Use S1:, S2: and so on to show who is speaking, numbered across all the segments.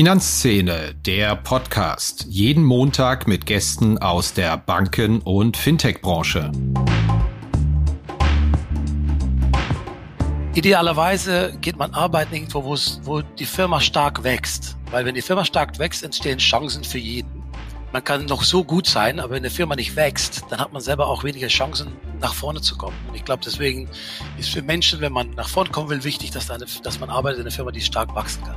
S1: Finanzszene, der Podcast. Jeden Montag mit Gästen aus der Banken- und Fintech-Branche.
S2: Idealerweise geht man arbeiten irgendwo, wo die Firma stark wächst. Weil wenn die Firma stark wächst, entstehen Chancen für jeden. Man kann noch so gut sein, aber wenn eine Firma nicht wächst, dann hat man selber auch weniger Chancen, nach vorne zu kommen. Und ich glaube, deswegen ist für Menschen, wenn man nach vorne kommen will, wichtig, dass, eine, dass man arbeitet in einer Firma, die stark wachsen kann.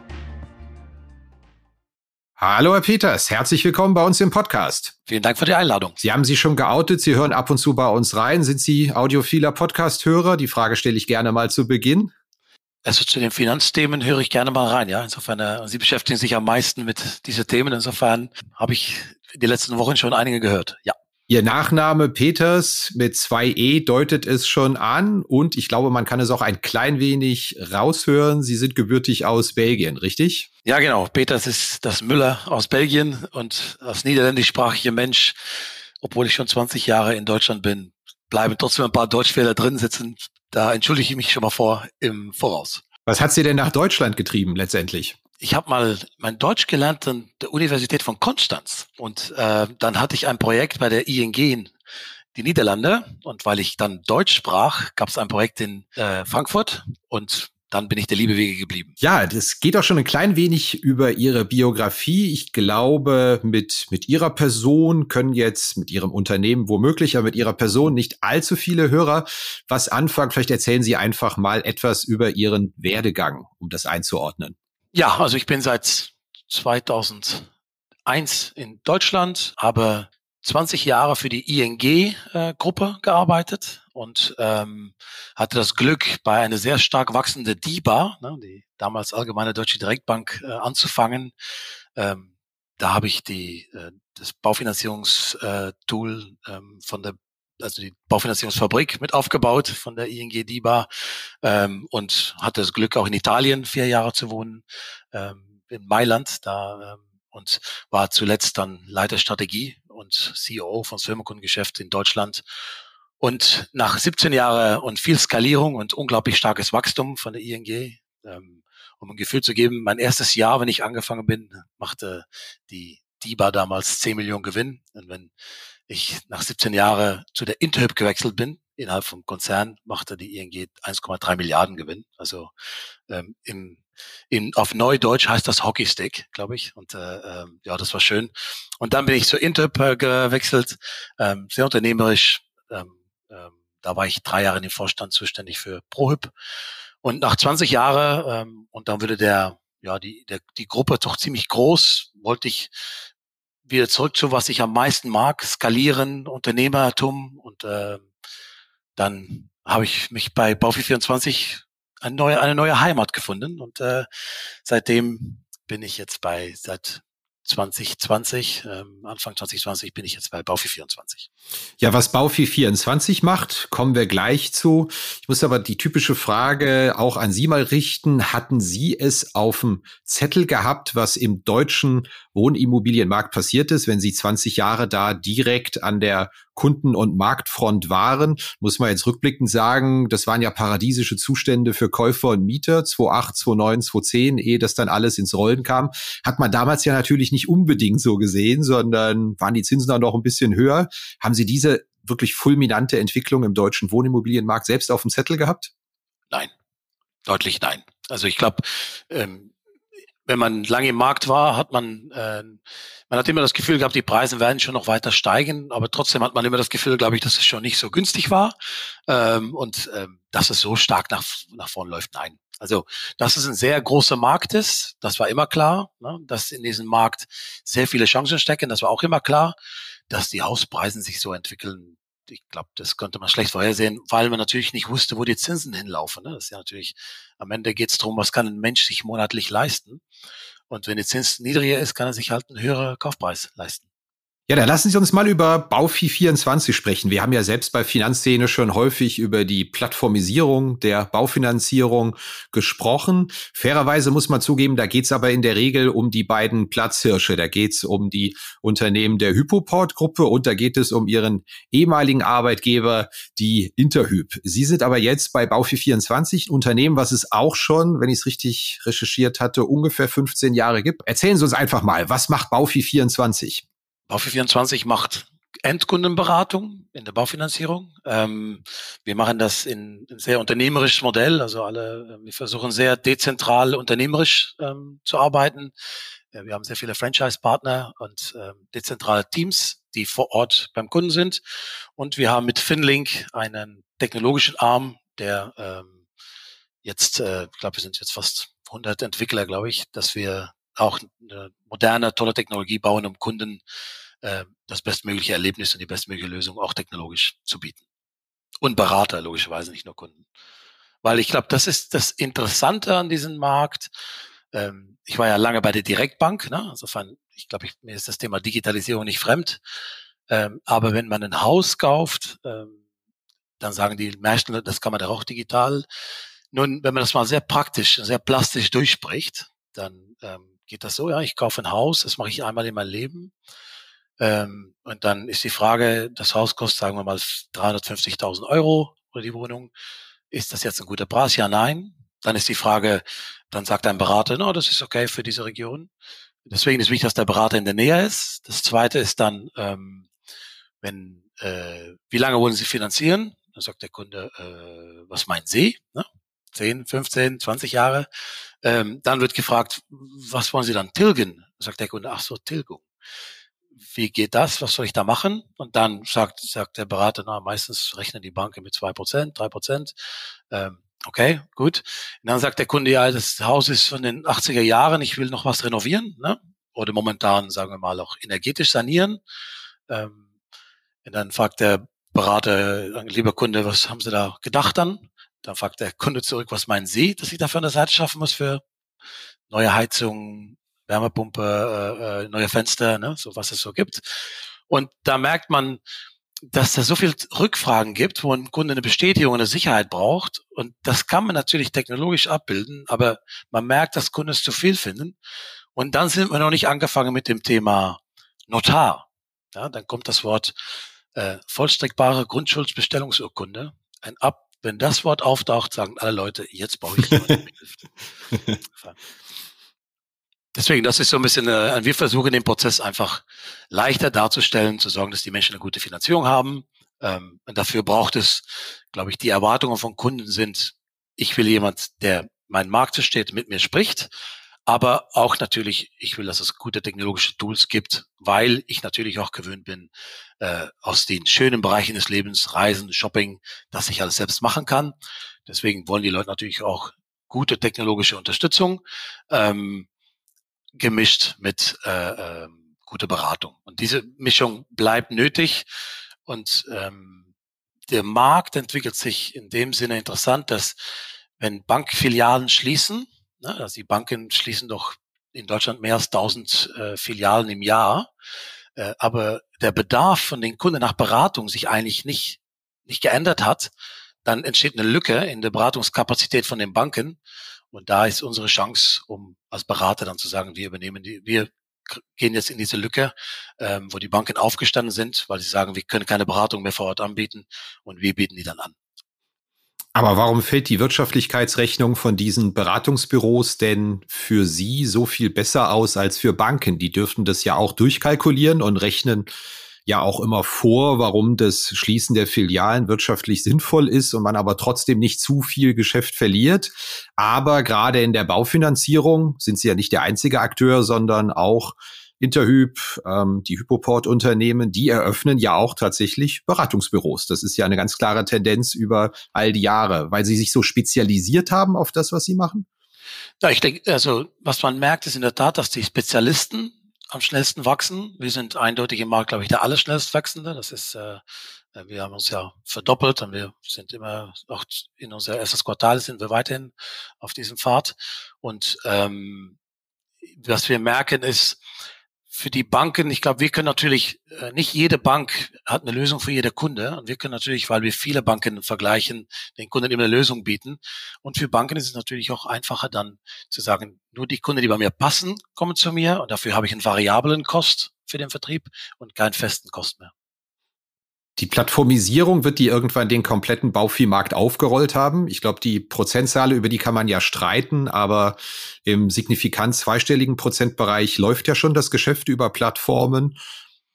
S1: Hallo Herr Peters, herzlich willkommen bei uns im Podcast.
S2: Vielen Dank für die Einladung.
S1: Sie haben sich schon geoutet, Sie hören ab und zu bei uns rein. Sind Sie audiophiler Podcast-Hörer? Die Frage stelle ich gerne mal zu Beginn.
S2: Also zu den Finanzthemen höre ich gerne mal rein, ja. Insofern, äh, Sie beschäftigen sich am meisten mit diesen Themen. Insofern habe ich die letzten Wochen schon einige gehört, ja.
S1: Ihr Nachname Peters mit zwei E deutet es schon an und ich glaube, man kann es auch ein klein wenig raushören. Sie sind gebürtig aus Belgien, richtig?
S2: Ja, genau. Peters ist das Müller aus Belgien und als niederländischsprachiger Mensch, obwohl ich schon 20 Jahre in Deutschland bin, bleiben trotzdem ein paar Deutschfehler drin sitzen. Da entschuldige ich mich schon mal vor im Voraus.
S1: Was hat Sie denn nach Deutschland getrieben letztendlich?
S2: Ich habe mal mein Deutsch gelernt an der Universität von Konstanz und äh, dann hatte ich ein Projekt bei der ING in die Niederlande und weil ich dann Deutsch sprach, gab es ein Projekt in äh, Frankfurt und dann bin ich der liebe Wege geblieben.
S1: Ja, das geht auch schon ein klein wenig über Ihre Biografie. Ich glaube, mit, mit Ihrer Person können jetzt mit Ihrem Unternehmen womöglich, aber mit Ihrer Person nicht allzu viele Hörer was anfangen. Vielleicht erzählen Sie einfach mal etwas über Ihren Werdegang, um das einzuordnen.
S2: Ja, also ich bin seit 2001 in Deutschland, habe 20 Jahre für die ING-Gruppe äh, gearbeitet und ähm, hatte das Glück, bei einer sehr stark wachsenden DIBA, ne, die damals Allgemeine Deutsche Direktbank, äh, anzufangen. Ähm, da habe ich die, äh, das Baufinanzierungstool äh, ähm, von der also die Baufinanzierungsfabrik mit aufgebaut von der ING DIBA ähm, und hatte das Glück, auch in Italien vier Jahre zu wohnen, ähm, in Mailand da ähm, und war zuletzt dann Leiter Strategie und CEO von Firmenkundengeschäft in Deutschland. Und nach 17 Jahren und viel Skalierung und unglaublich starkes Wachstum von der ING, ähm, um ein Gefühl zu geben, mein erstes Jahr, wenn ich angefangen bin, machte die DIBA damals 10 Millionen Gewinn. Und wenn ich nach 17 Jahren zu der Interhyp gewechselt bin, innerhalb vom Konzern, machte die ING 1,3 Milliarden Gewinn. Also ähm, im, in, auf Neudeutsch heißt das Hockeystick, glaube ich. Und äh, äh, ja, das war schön. Und dann bin ich zur Interhyp äh, gewechselt, ähm, sehr unternehmerisch. Ähm, ähm, da war ich drei Jahre in dem Vorstand zuständig für ProHyp. Und nach 20 Jahren, ähm, und dann würde der, ja, die, der, die Gruppe doch ziemlich groß, wollte ich wieder zurück zu, was ich am meisten mag, skalieren, Unternehmertum und äh, dann habe ich mich bei Baufi24 eine neue, eine neue Heimat gefunden und äh, seitdem bin ich jetzt bei seit 2020, ähm, Anfang 2020 bin ich jetzt bei Baufi 24.
S1: Ja, was Baufi 24 macht, kommen wir gleich zu. Ich muss aber die typische Frage auch an Sie mal richten. Hatten Sie es auf dem Zettel gehabt, was im deutschen Wohnimmobilienmarkt passiert ist, wenn Sie 20 Jahre da direkt an der Kunden- und Marktfront waren? Muss man jetzt rückblickend sagen, das waren ja paradiesische Zustände für Käufer und Mieter, 2008, 2009, 2010, ehe das dann alles ins Rollen kam. Hat man damals ja natürlich nicht unbedingt so gesehen, sondern waren die Zinsen dann noch ein bisschen höher. Haben Sie diese wirklich fulminante Entwicklung im deutschen Wohnimmobilienmarkt selbst auf dem Zettel gehabt?
S2: Nein, deutlich nein. Also ich glaube, ähm, wenn man lange im Markt war, hat man, äh, man hat immer das Gefühl gehabt, die Preise werden schon noch weiter steigen, aber trotzdem hat man immer das Gefühl, glaube ich, dass es schon nicht so günstig war ähm, und ähm, dass es so stark nach, nach vorn läuft. Nein. Also, dass es ein sehr großer Markt ist, das war immer klar. Ne? Dass in diesem Markt sehr viele Chancen stecken, das war auch immer klar. Dass die Hauspreise sich so entwickeln, ich glaube, das konnte man schlecht vorhersehen, weil man natürlich nicht wusste, wo die Zinsen hinlaufen. Ne? Das ist ja natürlich, am Ende geht es darum, was kann ein Mensch sich monatlich leisten. Und wenn die Zins niedriger ist, kann er sich halt einen höheren Kaufpreis leisten.
S1: Ja, dann lassen Sie uns mal über Baufi 24 sprechen. Wir haben ja selbst bei Finanzszene schon häufig über die Plattformisierung der Baufinanzierung gesprochen. Fairerweise muss man zugeben, da geht's aber in der Regel um die beiden Platzhirsche. Da geht's um die Unternehmen der Hypoport-Gruppe und da geht es um Ihren ehemaligen Arbeitgeber, die Interhyp. Sie sind aber jetzt bei Baufi 24, ein Unternehmen, was es auch schon, wenn ich es richtig recherchiert hatte, ungefähr 15 Jahre gibt. Erzählen Sie uns einfach mal, was macht Baufi 24?
S2: Baufi24 macht Endkundenberatung in der Baufinanzierung. Ähm, wir machen das in ein sehr unternehmerisches Modell, also alle, wir versuchen sehr dezentral unternehmerisch ähm, zu arbeiten. Ja, wir haben sehr viele Franchise-Partner und ähm, dezentrale Teams, die vor Ort beim Kunden sind. Und wir haben mit Finlink einen technologischen Arm, der ähm, jetzt, äh, ich glaube, wir sind jetzt fast 100 Entwickler, glaube ich, dass wir auch eine moderne, tolle Technologie bauen, um Kunden äh, das bestmögliche Erlebnis und die bestmögliche Lösung auch technologisch zu bieten. Und Berater, logischerweise, nicht nur Kunden. Weil ich glaube, das ist das Interessante an diesem Markt. Ähm, ich war ja lange bei der Direktbank, ne? insofern, ich glaube, ich, mir ist das Thema Digitalisierung nicht fremd. Ähm, aber wenn man ein Haus kauft, ähm, dann sagen die meisten, das kann man doch auch digital. Nun, wenn man das mal sehr praktisch, sehr plastisch durchspricht, dann ähm, geht das so, ja, ich kaufe ein Haus, das mache ich einmal in meinem Leben. Ähm, und dann ist die Frage, das Haus kostet, sagen wir mal, 350.000 Euro oder die Wohnung. Ist das jetzt ein guter Preis? Ja, nein. Dann ist die Frage, dann sagt ein Berater, no, das ist okay für diese Region. Deswegen ist wichtig, dass der Berater in der Nähe ist. Das zweite ist dann, ähm, wenn, äh, wie lange wollen Sie finanzieren? Dann sagt der Kunde, äh, was meinen Sie? Ne? 10, 15, 20 Jahre. Ähm, dann wird gefragt, was wollen Sie dann tilgen? Dann sagt der Kunde, ach so, Tilgung wie geht das, was soll ich da machen? Und dann sagt, sagt der Berater, na, meistens rechnen die Banken mit zwei Prozent, drei Prozent. Ähm, okay, gut. Und dann sagt der Kunde, ja, das Haus ist von den 80er Jahren, ich will noch was renovieren, ne? Oder momentan, sagen wir mal, auch energetisch sanieren. Ähm, und dann fragt der Berater, lieber Kunde, was haben Sie da gedacht dann? Dann fragt der Kunde zurück, was meinen Sie, dass ich dafür an der Seite schaffen muss für neue Heizungen, Wärmepumpe, äh, äh, neue Fenster, ne, so was es so gibt. Und da merkt man, dass da so viel Rückfragen gibt, wo ein Kunde eine Bestätigung, eine Sicherheit braucht. Und das kann man natürlich technologisch abbilden, aber man merkt, dass Kunden es zu viel finden. Und dann sind wir noch nicht angefangen mit dem Thema Notar. Ja, dann kommt das Wort äh, vollstreckbare Grundschuldsbestellungsurkunde. Ein Ab, wenn das Wort auftaucht, sagen alle Leute, jetzt brauche ich jemanden. Deswegen, das ist so ein bisschen, äh, wir versuchen den Prozess einfach leichter darzustellen, zu sorgen, dass die Menschen eine gute Finanzierung haben. Ähm, dafür braucht es, glaube ich, die Erwartungen von Kunden sind, ich will jemand, der meinen Markt versteht, mit mir spricht, aber auch natürlich, ich will, dass es gute technologische Tools gibt, weil ich natürlich auch gewöhnt bin, äh, aus den schönen Bereichen des Lebens, Reisen, Shopping, dass ich alles selbst machen kann. Deswegen wollen die Leute natürlich auch gute technologische Unterstützung. Ähm, gemischt mit äh, äh, guter Beratung. Und diese Mischung bleibt nötig. Und ähm, der Markt entwickelt sich in dem Sinne interessant, dass wenn Bankfilialen schließen, ne, also die Banken schließen doch in Deutschland mehr als 1000 äh, Filialen im Jahr. Äh, aber der Bedarf von den Kunden nach Beratung sich eigentlich nicht, nicht geändert hat, dann entsteht eine Lücke in der Beratungskapazität von den Banken. Und da ist unsere Chance, um als Berater dann zu sagen, wir übernehmen die, wir gehen jetzt in diese Lücke, ähm, wo die Banken aufgestanden sind, weil sie sagen, wir können keine Beratung mehr vor Ort anbieten und wir bieten die dann an.
S1: Aber warum fällt die Wirtschaftlichkeitsrechnung von diesen Beratungsbüros denn für Sie so viel besser aus als für Banken? Die dürften das ja auch durchkalkulieren und rechnen ja auch immer vor, warum das Schließen der Filialen wirtschaftlich sinnvoll ist und man aber trotzdem nicht zu viel Geschäft verliert. Aber gerade in der Baufinanzierung sind Sie ja nicht der einzige Akteur, sondern auch Interhyp, ähm, die Hypoport-Unternehmen, die eröffnen ja auch tatsächlich Beratungsbüros. Das ist ja eine ganz klare Tendenz über all die Jahre, weil sie sich so spezialisiert haben auf das, was sie machen.
S2: Ja, ich denke, also was man merkt, ist in der Tat, dass die Spezialisten am schnellsten wachsen. Wir sind eindeutig im Markt, glaube ich, der allerschnellst wachsende. Das ist, äh, wir haben uns ja verdoppelt und wir sind immer auch in unser erstes Quartal sind wir weiterhin auf diesem Pfad. Und ähm, was wir merken ist, für die Banken, ich glaube, wir können natürlich, äh, nicht jede Bank hat eine Lösung für jede Kunde. Und wir können natürlich, weil wir viele Banken vergleichen, den Kunden immer eine Lösung bieten. Und für Banken ist es natürlich auch einfacher dann zu sagen, nur die Kunden, die bei mir passen, kommen zu mir. Und dafür habe ich einen variablen Kost für den Vertrieb und keinen festen Kost mehr.
S1: Die Plattformisierung wird die irgendwann den kompletten Bauviehmarkt aufgerollt haben. Ich glaube, die Prozentzahl, über die kann man ja streiten, aber im signifikant zweistelligen Prozentbereich läuft ja schon das Geschäft über Plattformen.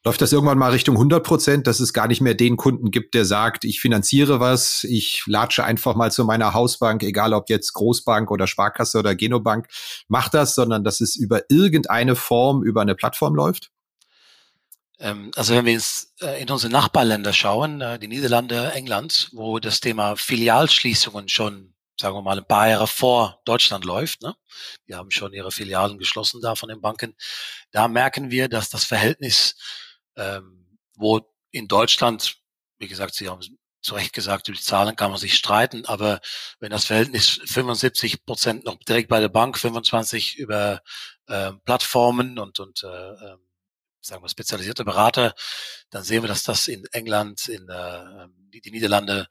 S1: Läuft das irgendwann mal Richtung 100 Prozent, dass es gar nicht mehr den Kunden gibt, der sagt, ich finanziere was, ich latsche einfach mal zu meiner Hausbank, egal ob jetzt Großbank oder Sparkasse oder Genobank, mach das, sondern dass es über irgendeine Form über eine Plattform läuft?
S2: Ähm, also wenn wir ins, äh, in unsere Nachbarländer schauen, äh, die Niederlande, England, wo das Thema Filialschließungen schon, sagen wir mal, ein paar Jahre vor Deutschland läuft, ne? die haben schon ihre Filialen geschlossen da von den Banken, da merken wir, dass das Verhältnis, ähm, wo in Deutschland, wie gesagt, Sie haben zu Recht gesagt, über die Zahlen kann man sich streiten, aber wenn das Verhältnis 75 Prozent noch direkt bei der Bank, 25 über äh, Plattformen und, und äh, ähm, sagen wir, spezialisierte Berater, dann sehen wir, dass das in England, in äh, die, die Niederlande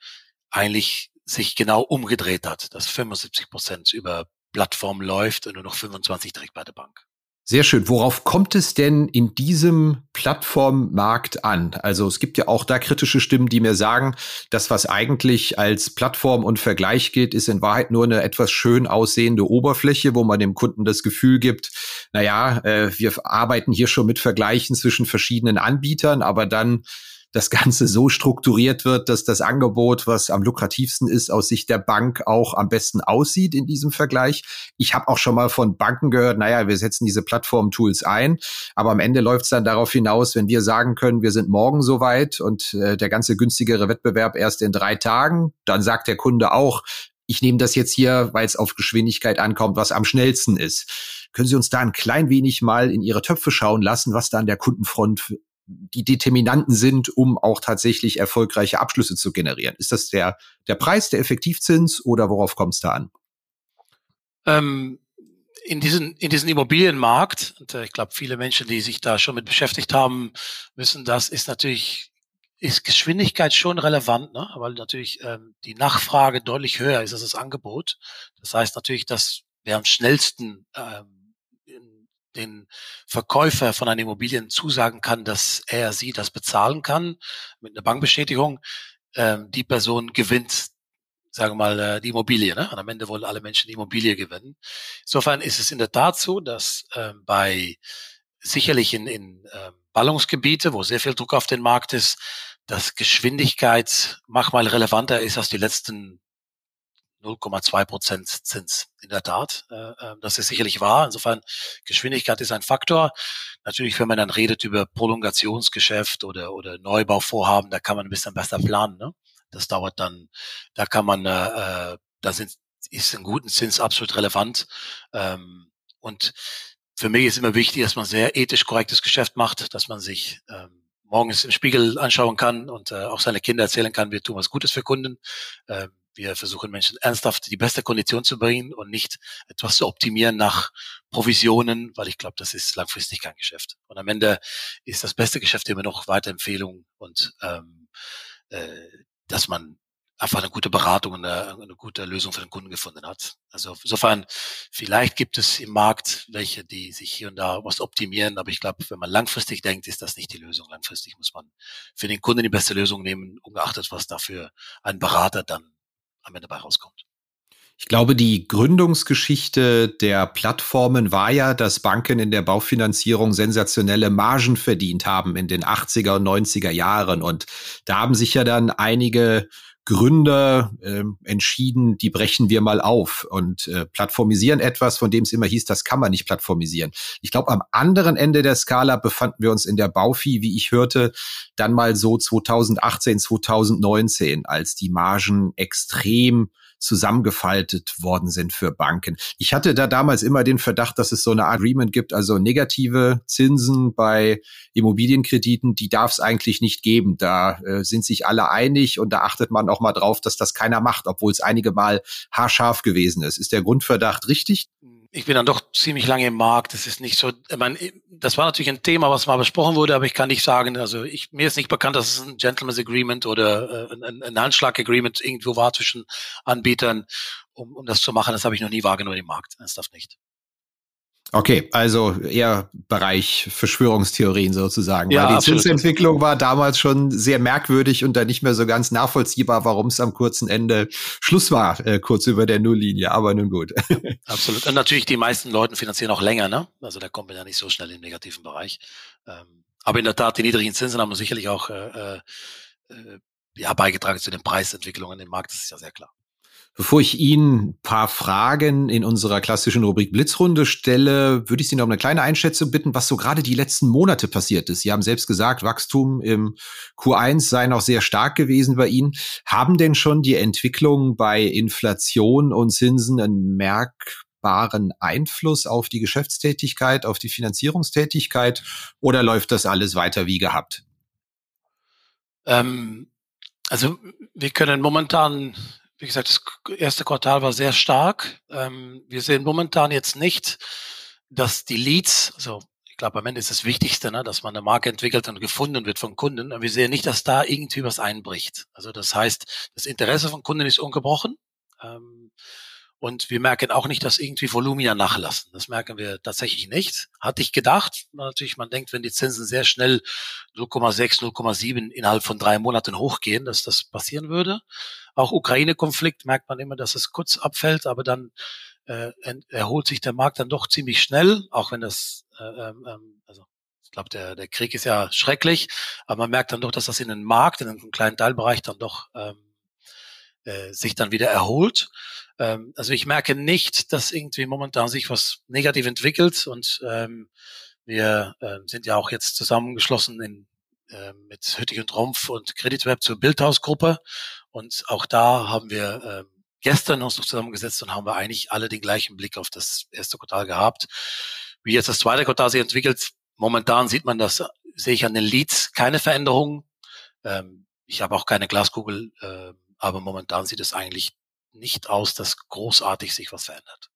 S2: eigentlich sich genau umgedreht hat, dass 75 Prozent über Plattform läuft und nur noch 25 direkt bei der Bank.
S1: Sehr schön. Worauf kommt es denn in diesem Plattformmarkt an? Also es gibt ja auch da kritische Stimmen, die mir sagen, das, was eigentlich als Plattform und Vergleich gilt, ist in Wahrheit nur eine etwas schön aussehende Oberfläche, wo man dem Kunden das Gefühl gibt, naja, äh, wir arbeiten hier schon mit Vergleichen zwischen verschiedenen Anbietern, aber dann das Ganze so strukturiert wird, dass das Angebot, was am lukrativsten ist, aus Sicht der Bank auch am besten aussieht in diesem Vergleich. Ich habe auch schon mal von Banken gehört, naja, wir setzen diese Plattform-Tools ein, aber am Ende läuft es dann darauf hinaus, wenn wir sagen können, wir sind morgen soweit und äh, der ganze günstigere Wettbewerb erst in drei Tagen, dann sagt der Kunde auch, ich nehme das jetzt hier, weil es auf Geschwindigkeit ankommt, was am schnellsten ist. Können Sie uns da ein klein wenig mal in Ihre Töpfe schauen lassen, was da an der Kundenfront die Determinanten sind, um auch tatsächlich erfolgreiche Abschlüsse zu generieren? Ist das der, der Preis, der Effektivzins oder worauf kommt es da an?
S2: Ähm, in diesen, in diesen Immobilienmarkt, und äh, ich glaube, viele Menschen, die sich da schon mit beschäftigt haben, wissen, das ist natürlich, ist Geschwindigkeit schon relevant, ne? weil natürlich ähm, die Nachfrage deutlich höher ist als das Angebot. Das heißt natürlich, dass wer am schnellsten ähm, den Verkäufer von einer Immobilien zusagen kann, dass er sie das bezahlen kann mit einer Bankbestätigung, ähm, die Person gewinnt, sagen wir mal, äh, die Immobilie. Ne? Und am Ende wollen alle Menschen die Immobilie gewinnen. Insofern ist es in der Tat so, dass ähm, bei sicherlich in, in äh, Ballungsgebiete, wo sehr viel Druck auf den Markt ist, dass Geschwindigkeit manchmal relevanter ist als die letzten 0,2 Prozent Zins. In der Tat, äh, äh, das ist sicherlich wahr. Insofern Geschwindigkeit ist ein Faktor. Natürlich, wenn man dann redet über Prolongationsgeschäft oder oder Neubauvorhaben, da kann man ein bisschen besser planen. Ne? Das dauert dann, da kann man, äh, äh da sind, ist ein guten Zins absolut relevant. Ähm, und für mich ist immer wichtig, dass man sehr ethisch korrektes Geschäft macht, dass man sich ähm, morgens im Spiegel anschauen kann und äh, auch seine Kinder erzählen kann, wir tun was Gutes für Kunden. Ähm, wir versuchen Menschen ernsthaft die beste Kondition zu bringen und nicht etwas zu optimieren nach Provisionen, weil ich glaube, das ist langfristig kein Geschäft. Und am Ende ist das beste Geschäft immer noch Weiterempfehlung und ähm, äh, dass man einfach eine gute Beratung und eine, eine, gute Lösung für den Kunden gefunden hat. Also insofern, vielleicht gibt es im Markt welche, die sich hier und da was optimieren, aber ich glaube, wenn man langfristig denkt, ist das nicht die Lösung. Langfristig muss man für den Kunden die beste Lösung nehmen, ungeachtet, was dafür ein Berater dann am Ende bei rauskommt.
S1: Ich glaube, die Gründungsgeschichte der Plattformen war ja, dass Banken in der Baufinanzierung sensationelle Margen verdient haben in den 80er und 90er Jahren. Und da haben sich ja dann einige Gründer äh, entschieden, die brechen wir mal auf und äh, plattformisieren etwas, von dem es immer hieß, das kann man nicht plattformisieren. Ich glaube, am anderen Ende der Skala befanden wir uns in der Baufi, wie ich hörte, dann mal so 2018, 2019, als die Margen extrem zusammengefaltet worden sind für Banken. Ich hatte da damals immer den Verdacht, dass es so eine Agreement gibt, also negative Zinsen bei Immobilienkrediten, die darf es eigentlich nicht geben. Da äh, sind sich alle einig und da achtet man auch mal drauf, dass das keiner macht, obwohl es einige Mal haarscharf gewesen ist. Ist der Grundverdacht richtig?
S2: Ich bin dann doch ziemlich lange im Markt. Das ist nicht so, ich meine, das war natürlich ein Thema, was mal besprochen wurde, aber ich kann nicht sagen, also ich, mir ist nicht bekannt, dass es ein Gentleman's Agreement oder äh, ein, ein Handschlag Agreement irgendwo war zwischen Anbietern, um, um das zu machen. Das habe ich noch nie wahrgenommen im Markt. Ernsthaft nicht.
S1: Okay, also eher Bereich Verschwörungstheorien sozusagen. Ja, Weil die absolut. Zinsentwicklung war damals schon sehr merkwürdig und dann nicht mehr so ganz nachvollziehbar, warum es am kurzen Ende Schluss war, äh, kurz über der Nulllinie. Aber nun gut.
S2: Absolut. Und natürlich die meisten Leute finanzieren auch länger, ne? Also da kommt man ja nicht so schnell im negativen Bereich. Ähm, aber in der Tat, die niedrigen Zinsen haben sicherlich auch äh, äh, ja, beigetragen zu den Preisentwicklungen im Markt, das ist ja sehr klar.
S1: Bevor ich Ihnen ein paar Fragen in unserer klassischen Rubrik Blitzrunde stelle, würde ich Sie noch um eine kleine Einschätzung bitten, was so gerade die letzten Monate passiert ist. Sie haben selbst gesagt, Wachstum im Q1 sei noch sehr stark gewesen bei Ihnen. Haben denn schon die Entwicklungen bei Inflation und Zinsen einen merkbaren Einfluss auf die Geschäftstätigkeit, auf die Finanzierungstätigkeit oder läuft das alles weiter wie gehabt?
S2: Ähm, also wir können momentan wie gesagt, das erste Quartal war sehr stark. Ähm, wir sehen momentan jetzt nicht, dass die Leads, also ich glaube, am Ende ist das Wichtigste, ne, dass man eine Marke entwickelt und gefunden wird von Kunden. Und wir sehen nicht, dass da irgendwie was einbricht. Also das heißt, das Interesse von Kunden ist ungebrochen. Ähm, und wir merken auch nicht, dass irgendwie Volumina nachlassen. Das merken wir tatsächlich nicht. Hatte ich gedacht. Natürlich, man denkt, wenn die Zinsen sehr schnell 0,6, 0,7 innerhalb von drei Monaten hochgehen, dass das passieren würde. Auch Ukraine-Konflikt merkt man immer, dass es kurz abfällt, aber dann äh, erholt sich der Markt dann doch ziemlich schnell, auch wenn das, äh, ähm, ähm, also ich glaube, der, der Krieg ist ja schrecklich, aber man merkt dann doch, dass das in den Markt, in einem kleinen Teilbereich dann doch ähm, äh, sich dann wieder erholt. Ähm, also ich merke nicht, dass irgendwie momentan sich was negativ entwickelt und ähm, wir äh, sind ja auch jetzt zusammengeschlossen in, äh, mit Hüttig und Rumpf und Creditweb zur Bildhausgruppe und auch da haben wir äh, gestern uns noch zusammengesetzt und haben wir eigentlich alle den gleichen Blick auf das erste Quartal gehabt. Wie jetzt das zweite Quartal sich entwickelt, momentan sieht man das, sehe ich an den Leads keine Veränderung. Ähm, ich habe auch keine Glaskugel, äh, aber momentan sieht es eigentlich nicht aus, dass großartig sich was verändert.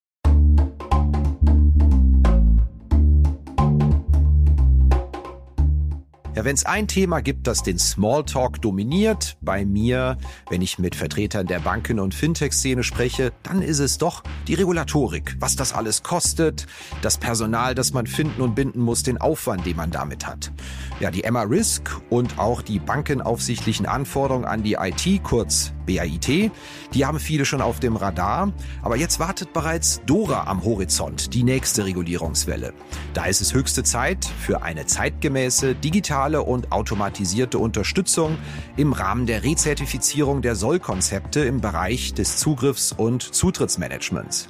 S1: Ja, wenn es ein Thema gibt, das den Smalltalk dominiert, bei mir, wenn ich mit Vertretern der Banken- und Fintech-Szene spreche, dann ist es doch die Regulatorik. Was das alles kostet, das Personal, das man finden und binden muss, den Aufwand, den man damit hat. Ja, die Emma Risk und auch die bankenaufsichtlichen Anforderungen an die IT, kurz BAIT, die haben viele schon auf dem Radar. Aber jetzt wartet bereits Dora am Horizont, die nächste Regulierungswelle. Da ist es höchste Zeit für eine zeitgemäße, digitale und automatisierte Unterstützung im Rahmen der Rezertifizierung der Sollkonzepte im Bereich des Zugriffs- und Zutrittsmanagements.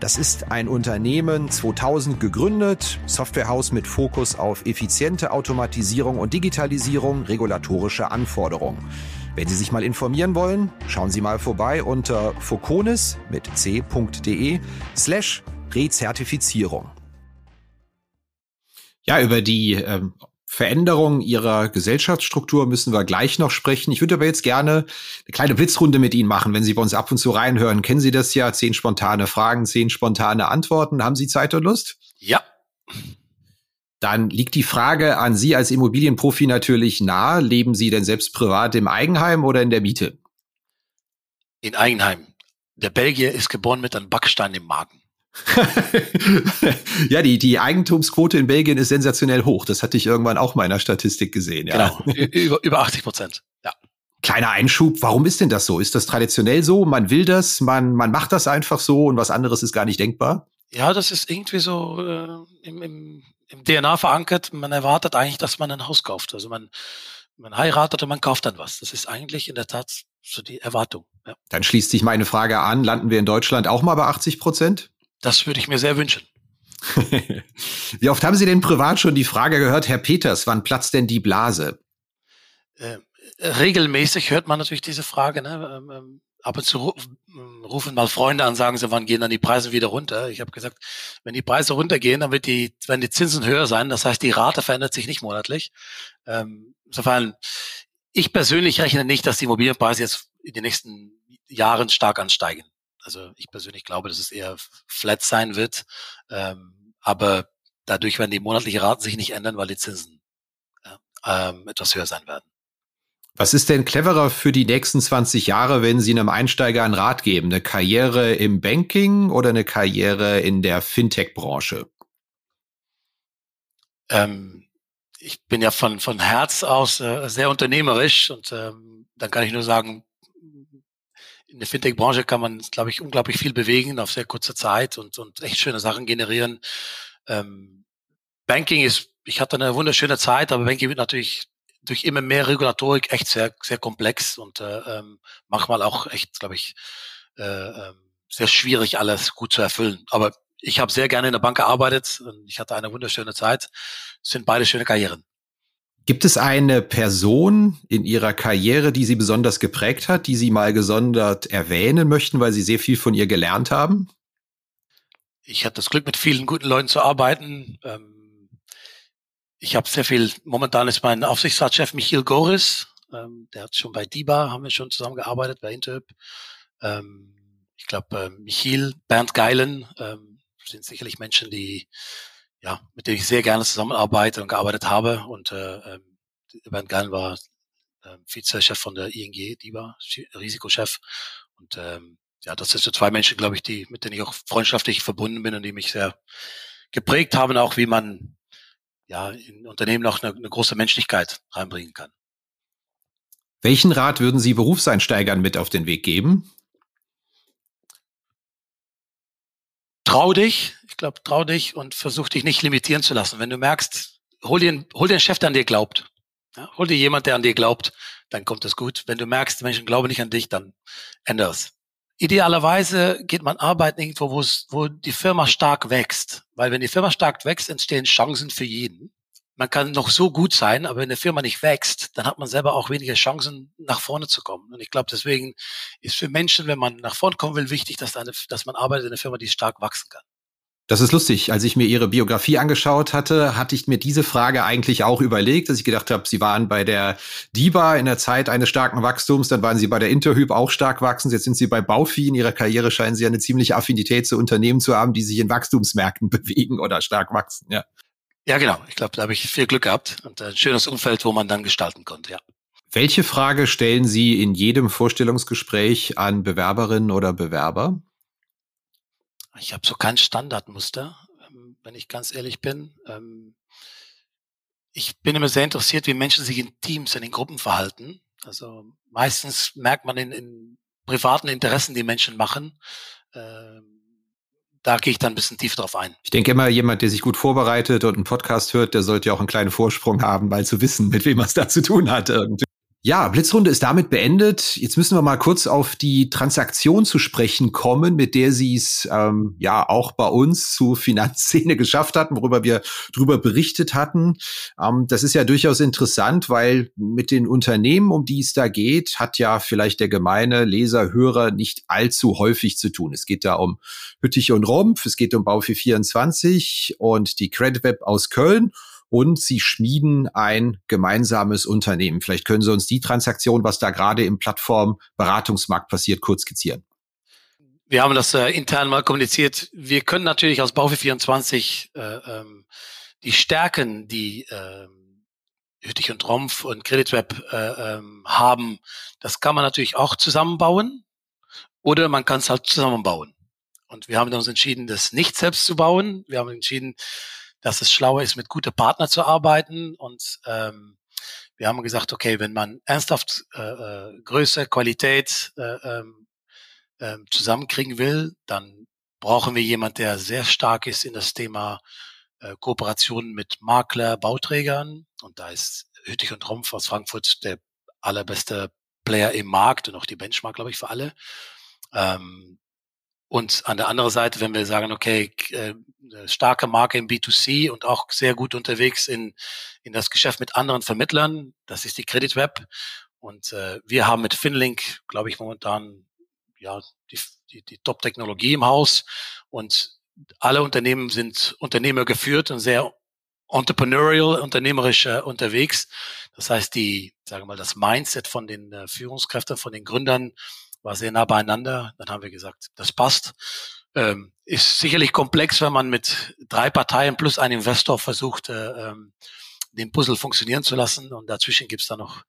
S1: Das ist ein Unternehmen 2000 gegründet, Softwarehaus mit Fokus auf effiziente Automatisierung und Digitalisierung, regulatorische Anforderungen. Wenn Sie sich mal informieren wollen, schauen Sie mal vorbei unter foconis mit c.de slash Rezertifizierung. Ja, über die ähm, Veränderung ihrer Gesellschaftsstruktur müssen wir gleich noch sprechen. Ich würde aber jetzt gerne eine kleine Blitzrunde mit Ihnen machen, wenn Sie bei uns ab und zu reinhören. Kennen Sie das ja? Zehn spontane Fragen, zehn spontane Antworten. Haben Sie Zeit und Lust?
S2: Ja.
S1: Dann liegt die Frage an Sie als Immobilienprofi natürlich nahe. Leben Sie denn selbst privat im Eigenheim oder in der Miete?
S2: In Eigenheim. Der Belgier ist geboren mit einem Backstein im Magen.
S1: ja, die, die Eigentumsquote in Belgien ist sensationell hoch. Das hatte ich irgendwann auch mal in der Statistik gesehen.
S2: Ja. Genau, über, über 80 Prozent. Ja.
S1: Kleiner Einschub, warum ist denn das so? Ist das traditionell so? Man will das, man, man macht das einfach so und was anderes ist gar nicht denkbar?
S2: Ja, das ist irgendwie so äh, im, im, im DNA verankert. Man erwartet eigentlich, dass man ein Haus kauft. Also man, man heiratet und man kauft dann was. Das ist eigentlich in der Tat so die Erwartung.
S1: Ja. Dann schließt sich meine Frage an, landen wir in Deutschland auch mal bei 80 Prozent?
S2: Das würde ich mir sehr wünschen.
S1: Wie oft haben Sie denn privat schon die Frage gehört, Herr Peters, wann platzt denn die Blase?
S2: Äh, regelmäßig hört man natürlich diese Frage. Ne? Ähm, ähm ab und zu ähm, rufen mal Freunde an, sagen sie, wann gehen dann die Preise wieder runter? Ich habe gesagt, wenn die Preise runtergehen, dann wird die, werden die Zinsen höher sein. Das heißt, die Rate verändert sich nicht monatlich. Ähm, insofern, ich persönlich rechne nicht, dass die Immobilienpreise jetzt in den nächsten Jahren stark ansteigen. Also ich persönlich glaube, dass es eher flat sein wird. Ähm, aber dadurch werden die monatlichen Raten sich nicht ändern, weil die Zinsen ähm, etwas höher sein werden.
S1: Was ist denn cleverer für die nächsten 20 Jahre, wenn Sie einem Einsteiger einen Rat geben? Eine Karriere im Banking oder eine Karriere in der Fintech-Branche?
S2: Ähm, ich bin ja von, von Herz aus äh, sehr unternehmerisch und ähm, dann kann ich nur sagen, in der Fintech-Branche kann man, glaube ich, unglaublich viel bewegen auf sehr kurze Zeit und, und echt schöne Sachen generieren. Ähm, Banking ist, ich hatte eine wunderschöne Zeit, aber Banking wird natürlich durch immer mehr Regulatorik echt sehr, sehr komplex und äh, ähm, manchmal auch echt, glaube ich, äh, äh, sehr schwierig, alles gut zu erfüllen. Aber ich habe sehr gerne in der Bank gearbeitet und ich hatte eine wunderschöne Zeit. Es sind beide schöne Karrieren.
S1: Gibt es eine Person in Ihrer Karriere, die Sie besonders geprägt hat, die Sie mal gesondert erwähnen möchten, weil Sie sehr viel von ihr gelernt haben?
S2: Ich hatte das Glück, mit vielen guten Leuten zu arbeiten. Ähm, ich habe sehr viel, momentan ist mein Aufsichtsratschef Michiel Goris, ähm, der hat schon bei DIBA, haben wir schon zusammengearbeitet, bei Interhyp. Ähm, ich glaube, Michiel, Bernd Geilen sind sicherlich Menschen, die ja, mit dem ich sehr gerne zusammenarbeite und gearbeitet habe. Und äh, ähm, Bernd Gallen war äh, Vizechef von der ING, die war Risikochef. Und ähm, ja, das sind so zwei Menschen, glaube ich, die, mit denen ich auch freundschaftlich verbunden bin und die mich sehr geprägt haben, auch wie man ja in Unternehmen auch eine, eine große Menschlichkeit reinbringen kann.
S1: Welchen Rat würden Sie Berufseinsteigern mit auf den Weg geben?
S2: Trau dich, glaube, trau dich und versuch dich nicht limitieren zu lassen. Wenn du merkst, hol dir, hol dir einen Chef, der an dir glaubt. Ja, hol dir jemand, der an dir glaubt, dann kommt es gut. Wenn du merkst, Menschen glauben nicht an dich, dann ändere es. Idealerweise geht man arbeiten irgendwo, wo die Firma stark wächst. Weil wenn die Firma stark wächst, entstehen Chancen für jeden man kann noch so gut sein, aber wenn eine Firma nicht wächst, dann hat man selber auch weniger Chancen, nach vorne zu kommen. Und ich glaube, deswegen ist für Menschen, wenn man nach vorne kommen will, wichtig, dass, eine, dass man arbeitet in einer Firma, die stark wachsen kann.
S1: Das ist lustig. Als ich mir Ihre Biografie angeschaut hatte, hatte ich mir diese Frage eigentlich auch überlegt, dass ich gedacht habe, Sie waren bei der DIBA in der Zeit eines starken Wachstums, dann waren Sie bei der Interhyp auch stark wachsend, jetzt sind Sie bei Baufi. In Ihrer Karriere scheinen Sie eine ziemliche Affinität zu Unternehmen zu haben, die sich in Wachstumsmärkten bewegen oder stark wachsen. Ja,
S2: ja genau. Ich glaube, da habe ich viel Glück gehabt und ein schönes Umfeld, wo man dann gestalten konnte, ja.
S1: Welche Frage stellen Sie in jedem Vorstellungsgespräch an Bewerberinnen oder Bewerber?
S2: Ich habe so kein Standardmuster, ähm, wenn ich ganz ehrlich bin. Ähm, ich bin immer sehr interessiert, wie Menschen sich in Teams, in den Gruppen verhalten. Also meistens merkt man in, in privaten Interessen, die Menschen machen. Da gehe ich dann ein bisschen tiefer drauf ein.
S1: Ich denke immer, jemand, der sich gut vorbereitet und einen Podcast hört, der sollte ja auch einen kleinen Vorsprung haben, mal zu wissen, mit wem er es da zu tun hat. Irgendwie. Ja, Blitzrunde ist damit beendet. Jetzt müssen wir mal kurz auf die Transaktion zu sprechen kommen, mit der Sie es ähm, ja auch bei uns zu Finanzszene geschafft hatten, worüber wir drüber berichtet hatten. Ähm, das ist ja durchaus interessant, weil mit den Unternehmen, um die es da geht, hat ja vielleicht der gemeine Leser, Hörer nicht allzu häufig zu tun. Es geht da um Hüttich und Rumpf, es geht um Bau 424 und die Credit Web aus Köln und sie schmieden ein gemeinsames Unternehmen. Vielleicht können Sie uns die Transaktion, was da gerade im Plattformberatungsmarkt passiert, kurz skizzieren.
S2: Wir haben das äh, intern mal kommuniziert. Wir können natürlich aus Baufi 24 äh, ähm, die Stärken, die äh, Hüttich und Trumpf und CreditWeb äh, ähm, haben, das kann man natürlich auch zusammenbauen oder man kann es halt zusammenbauen. Und wir haben uns entschieden, das nicht selbst zu bauen. Wir haben entschieden, dass es schlauer ist, mit guten Partnern zu arbeiten. Und ähm, wir haben gesagt, okay, wenn man ernsthaft äh, äh, Größe, Qualität äh, äh, zusammenkriegen will, dann brauchen wir jemand, der sehr stark ist in das Thema äh, Kooperationen mit Makler, Bauträgern. Und da ist Hüttich und Trumpf aus Frankfurt der allerbeste Player im Markt und auch die Benchmark, glaube ich, für alle. Ähm, und an der anderen Seite, wenn wir sagen, okay, äh, starke Marke im B2C und auch sehr gut unterwegs in, in das Geschäft mit anderen Vermittlern, das ist die Credit Web. Und äh, wir haben mit Finlink, glaube ich, momentan ja die, die, die Top-Technologie im Haus. Und alle Unternehmen sind Unternehmer geführt und sehr entrepreneurial, unternehmerisch äh, unterwegs. Das heißt, die, sagen wir mal, das Mindset von den äh, Führungskräften, von den Gründern war sehr nah beieinander. Dann haben wir gesagt, das passt. Ähm, ist sicherlich komplex, wenn man mit drei Parteien plus einem Investor versucht, äh, ähm, den Puzzle funktionieren zu lassen. Und dazwischen gibt's dann noch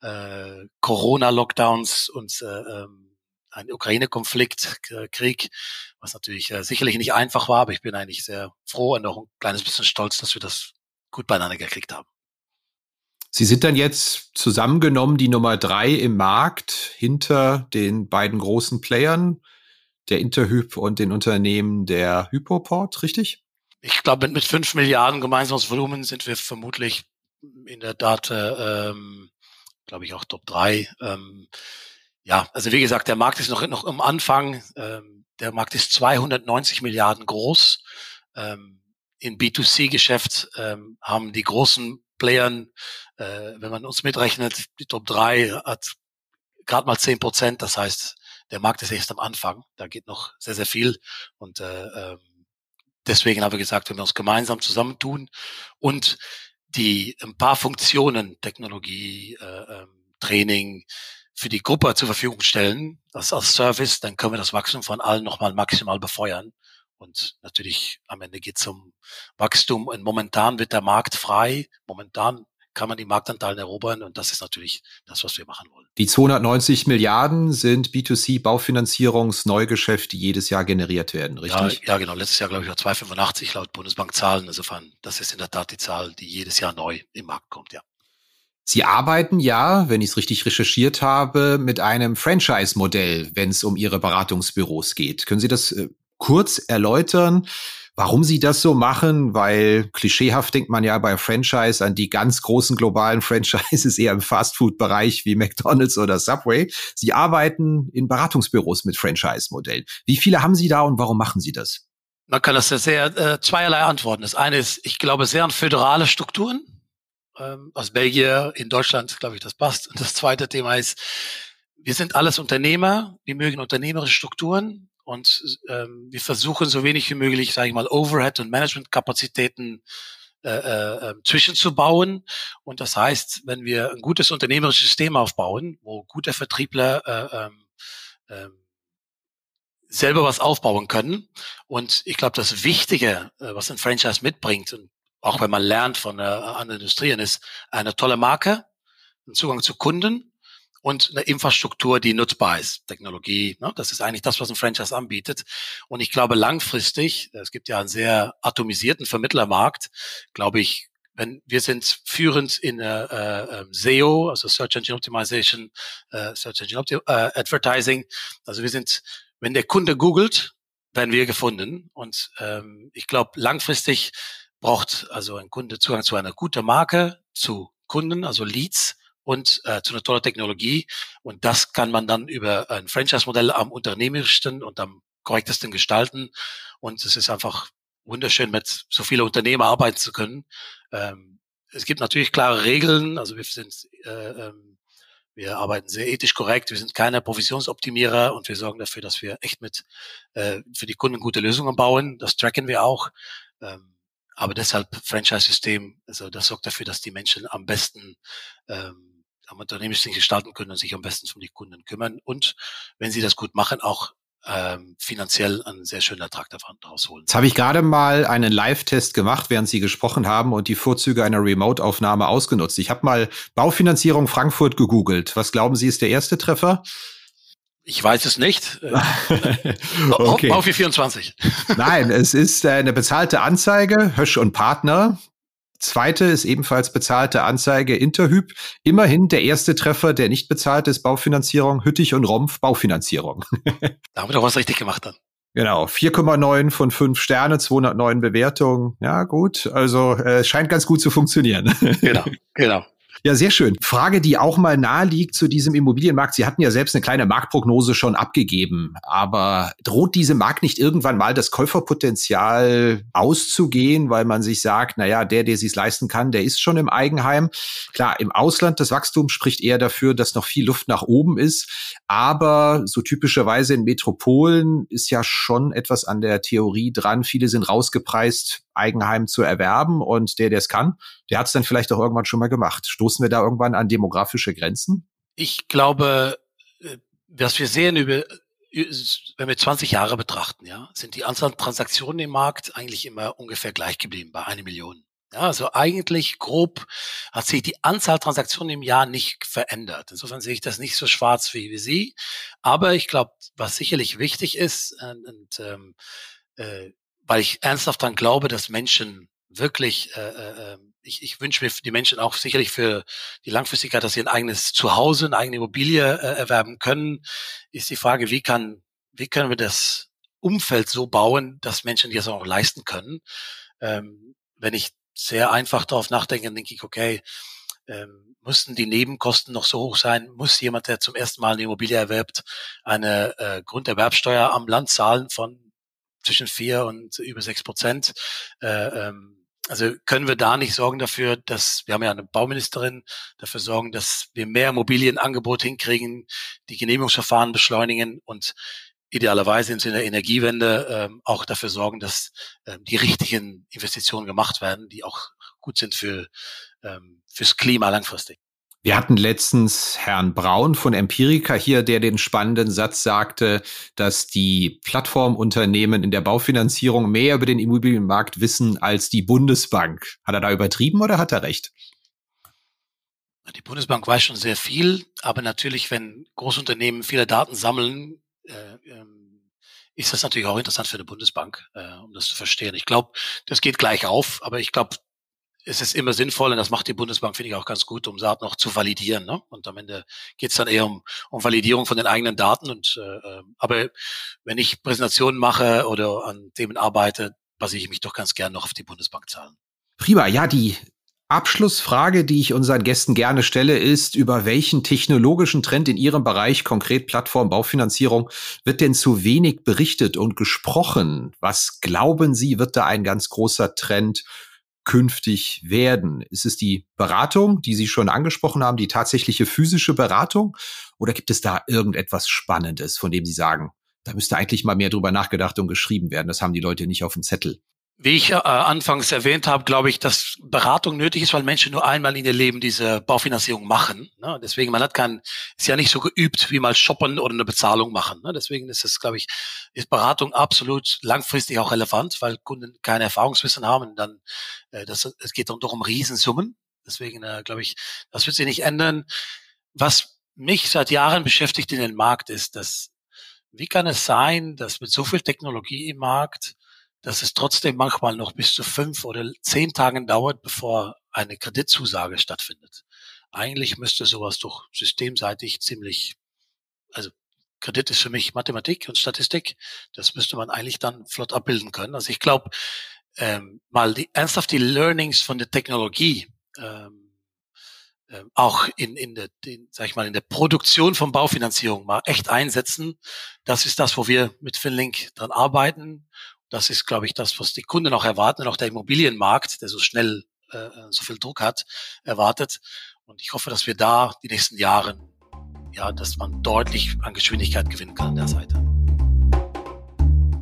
S2: äh, Corona-Lockdowns und äh, ähm, ein Ukraine-Konflikt, Krieg, was natürlich äh, sicherlich nicht einfach war, aber ich bin eigentlich sehr froh und auch ein kleines bisschen stolz, dass wir das gut beieinander gekriegt haben.
S1: Sie sind dann jetzt zusammengenommen die Nummer drei im Markt hinter den beiden großen Playern, der Interhyp und den Unternehmen der Hypoport, richtig?
S2: Ich glaube, mit, fünf Milliarden gemeinsames Volumen sind wir vermutlich in der Tat, ähm, glaube ich, auch Top drei. Ähm, ja, also wie gesagt, der Markt ist noch, noch im Anfang. Ähm, der Markt ist 290 Milliarden groß. Ähm, Im B2C-Geschäft ähm, haben die großen Playern, äh, wenn man uns mitrechnet, die Top 3 hat gerade mal 10 Prozent. Das heißt, der Markt ist erst am Anfang. Da geht noch sehr, sehr viel. Und äh, ähm, deswegen haben wir gesagt, wenn wir uns gemeinsam zusammentun und die ein paar Funktionen, Technologie, äh, ähm, Training für die Gruppe zur Verfügung stellen, das als Service, dann können wir das Wachstum von allen nochmal maximal befeuern. Und natürlich am Ende geht es um Wachstum. Und momentan wird der Markt frei. Momentan kann man die Marktanteile erobern und das ist natürlich das, was wir machen wollen.
S1: Die 290 Milliarden sind B2C-Baufinanzierungsneugeschäfte, die jedes Jahr generiert werden, richtig?
S2: Ja, ja genau. Letztes Jahr, glaube ich, war 285 laut Bundesbankzahlen. Insofern, das ist in der Tat die Zahl, die jedes Jahr neu im Markt kommt, ja.
S1: Sie arbeiten ja, wenn ich es richtig recherchiert habe, mit einem Franchise-Modell, wenn es um Ihre Beratungsbüros geht. Können Sie das äh, kurz erläutern, warum Sie das so machen? Weil klischeehaft denkt man ja bei Franchise an die ganz großen globalen Franchises eher im Fastfood-Bereich wie McDonald's oder Subway. Sie arbeiten in Beratungsbüros mit Franchise-Modellen. Wie viele haben Sie da und warum machen Sie das?
S2: Man kann das sehr äh, zweierlei antworten. Das eine ist, ich glaube sehr an föderale Strukturen. Ähm, aus Belgien, in Deutschland, glaube ich, das passt. Und das zweite Thema ist, wir sind alles Unternehmer, wir mögen unternehmerische Strukturen und ähm, wir versuchen so wenig wie möglich, sage ich mal, Overhead- und Managementkapazitäten äh, äh, ähm, zwischenzubauen. Und das heißt, wenn wir ein gutes unternehmerisches System aufbauen, wo gute Vertriebler äh, äh, selber was aufbauen können. Und ich glaube, das Wichtige, äh, was ein Franchise mitbringt, und auch wenn man lernt von äh, anderen Industrien, ist eine tolle Marke, ein Zugang zu Kunden und eine Infrastruktur, die nutzbar ist. Technologie, ne? das ist eigentlich das, was ein Franchise anbietet. Und ich glaube langfristig, es gibt ja einen sehr atomisierten Vermittlermarkt, glaube ich, wenn wir sind führend in äh, äh, SEO, also Search Engine Optimization, äh, Search Engine Opti äh, Advertising. Also wir sind, wenn der Kunde googelt, werden wir gefunden. Und ähm, ich glaube, langfristig braucht also ein Kunde Zugang zu einer guten Marke, zu Kunden, also Leads und äh, zu einer tollen Technologie. Und das kann man dann über ein Franchise-Modell am unternehmerischsten und am korrektesten gestalten. Und es ist einfach wunderschön, mit so vielen Unternehmer arbeiten zu können. Ähm, es gibt natürlich klare Regeln. Also wir sind äh, ähm, wir arbeiten sehr ethisch korrekt. Wir sind keine Provisionsoptimierer und wir sorgen dafür, dass wir echt mit äh, für die Kunden gute Lösungen bauen. Das tracken wir auch. Ähm, aber deshalb Franchise-System, also das sorgt dafür, dass die Menschen am besten ähm, am Unternehmen sich gestalten können und sich am besten um die Kunden kümmern. Und wenn sie das gut machen, auch ähm, finanziell einen sehr schönen Ertrag davon rausholen.
S1: Jetzt habe ich gerade mal einen Live-Test gemacht, während Sie gesprochen haben und die Vorzüge einer Remote-Aufnahme ausgenutzt. Ich habe mal Baufinanzierung Frankfurt gegoogelt. Was glauben Sie ist der erste Treffer?
S2: Ich weiß es nicht. okay. Bau 24.
S1: Nein, es ist eine bezahlte Anzeige, Hösch und Partner. Zweite ist ebenfalls bezahlte Anzeige Interhyp. Immerhin der erste Treffer, der nicht bezahlt ist, Baufinanzierung, Hüttich und Rompf, Baufinanzierung.
S2: da haben wir doch was richtig gemacht dann.
S1: Genau, 4,9 von 5 Sterne, 209 Bewertungen. Ja, gut, also äh, scheint ganz gut zu funktionieren.
S2: Genau, genau.
S1: Ja, sehr schön. Frage, die auch mal nahe liegt zu diesem Immobilienmarkt. Sie hatten ja selbst eine kleine Marktprognose schon abgegeben. Aber droht diesem Markt nicht irgendwann mal das Käuferpotenzial auszugehen, weil man sich sagt, na ja, der, der sich leisten kann, der ist schon im Eigenheim. Klar, im Ausland das Wachstum spricht eher dafür, dass noch viel Luft nach oben ist. Aber so typischerweise in Metropolen ist ja schon etwas an der Theorie dran. Viele sind rausgepreist, Eigenheim zu erwerben und der, der es kann, der hat es dann vielleicht auch irgendwann schon mal gemacht. Stoßen wir da irgendwann an demografische Grenzen?
S2: Ich glaube, äh, was wir sehen über wenn wir 20 Jahre betrachten, ja, sind die Anzahl Transaktionen im Markt eigentlich immer ungefähr gleich geblieben bei einer Million. Ja, also eigentlich grob hat sich die Anzahl Transaktionen im Jahr nicht verändert. Insofern sehe ich das nicht so schwarz wie, wie Sie. Aber ich glaube, was sicherlich wichtig ist, und, und ähm, äh, weil ich ernsthaft daran glaube, dass Menschen wirklich, äh, äh, ähm, ich, ich wünsche mir für die Menschen auch sicherlich für die Langfristigkeit, dass sie ein eigenes Zuhause, eine eigene Immobilie äh, erwerben können, ist die Frage, wie kann, wie können wir das Umfeld so bauen, dass Menschen das auch leisten können. Ähm, wenn ich sehr einfach darauf nachdenke, denke ich, okay, ähm, müssten die Nebenkosten noch so hoch sein? Muss jemand, der zum ersten Mal eine Immobilie erwerbt, eine äh, Grunderwerbsteuer am Land zahlen von zwischen vier und über sechs Prozent. Äh, ähm, also können wir da nicht sorgen dafür, dass wir haben ja eine Bauministerin, dafür sorgen, dass wir mehr Immobilienangebot hinkriegen, die Genehmigungsverfahren beschleunigen und idealerweise in der Energiewende ähm, auch dafür sorgen, dass ähm, die richtigen Investitionen gemacht werden, die auch gut sind für ähm, fürs Klima langfristig.
S1: Wir hatten letztens Herrn Braun von Empirica hier, der den spannenden Satz sagte, dass die Plattformunternehmen in der Baufinanzierung mehr über den Immobilienmarkt wissen als die Bundesbank. Hat er da übertrieben oder hat er recht?
S2: Die Bundesbank weiß schon sehr viel, aber natürlich, wenn Großunternehmen viele Daten sammeln, äh, ähm, ist das natürlich auch interessant für eine Bundesbank, äh, um das zu verstehen. Ich glaube, das geht gleich auf, aber ich glaube, es ist immer sinnvoll, und das macht die Bundesbank, finde ich, auch ganz gut, um Daten noch zu validieren. Ne? Und am Ende geht es dann eher um, um Validierung von den eigenen Daten. Und äh, ähm, aber wenn ich Präsentationen mache oder an Themen arbeite, basiere ich mich doch ganz gern noch auf die Bundesbankzahlen.
S1: Prima, ja, die Abschlussfrage, die ich unseren Gästen gerne stelle, ist, über welchen technologischen Trend in Ihrem Bereich, konkret Plattform, Baufinanzierung, wird denn zu wenig berichtet und gesprochen? Was glauben Sie, wird da ein ganz großer Trend künftig werden? Ist es die Beratung, die Sie schon angesprochen haben, die tatsächliche physische Beratung? Oder gibt es da irgendetwas Spannendes, von dem Sie sagen, da müsste eigentlich mal mehr drüber nachgedacht und geschrieben werden? Das haben die Leute nicht auf dem Zettel.
S2: Wie ich äh, anfangs erwähnt habe, glaube ich, dass Beratung nötig ist, weil Menschen nur einmal in ihr Leben diese Baufinanzierung machen. Ne? Deswegen, man hat kein, ist ja nicht so geübt, wie mal shoppen oder eine Bezahlung machen. Ne? Deswegen ist es, glaube ich, ist Beratung absolut langfristig auch relevant, weil Kunden keine Erfahrungswissen haben. Und dann, äh, das, es geht dann doch um Riesensummen. Deswegen, äh, glaube ich, das wird sich nicht ändern. Was mich seit Jahren beschäftigt in den Markt ist, dass, wie kann es sein, dass mit so viel Technologie im Markt dass es trotzdem manchmal noch bis zu fünf oder zehn Tagen dauert, bevor eine Kreditzusage stattfindet. Eigentlich müsste sowas doch systemseitig ziemlich, also Kredit ist für mich Mathematik und Statistik. Das müsste man eigentlich dann flott abbilden können. Also ich glaube, ähm, mal die, ernsthaft die Learnings von der Technologie ähm, äh, auch in, in der, den, sag ich mal, in der Produktion von Baufinanzierung mal echt einsetzen. Das ist das, wo wir mit Finlink dran arbeiten. Das ist, glaube ich, das, was die Kunden auch erwarten und auch der Immobilienmarkt, der so schnell äh, so viel Druck hat, erwartet. Und ich hoffe, dass wir da die nächsten Jahre, ja, dass man deutlich an Geschwindigkeit gewinnen kann an der Seite.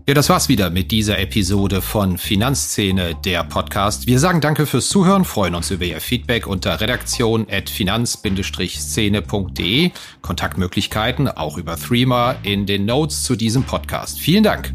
S1: Ja, das war's wieder mit dieser Episode von Finanzszene, der Podcast. Wir sagen danke fürs Zuhören, freuen uns über Ihr Feedback unter redaktion.finanz-szene.de. Kontaktmöglichkeiten auch über Threema in den Notes zu diesem Podcast. Vielen Dank.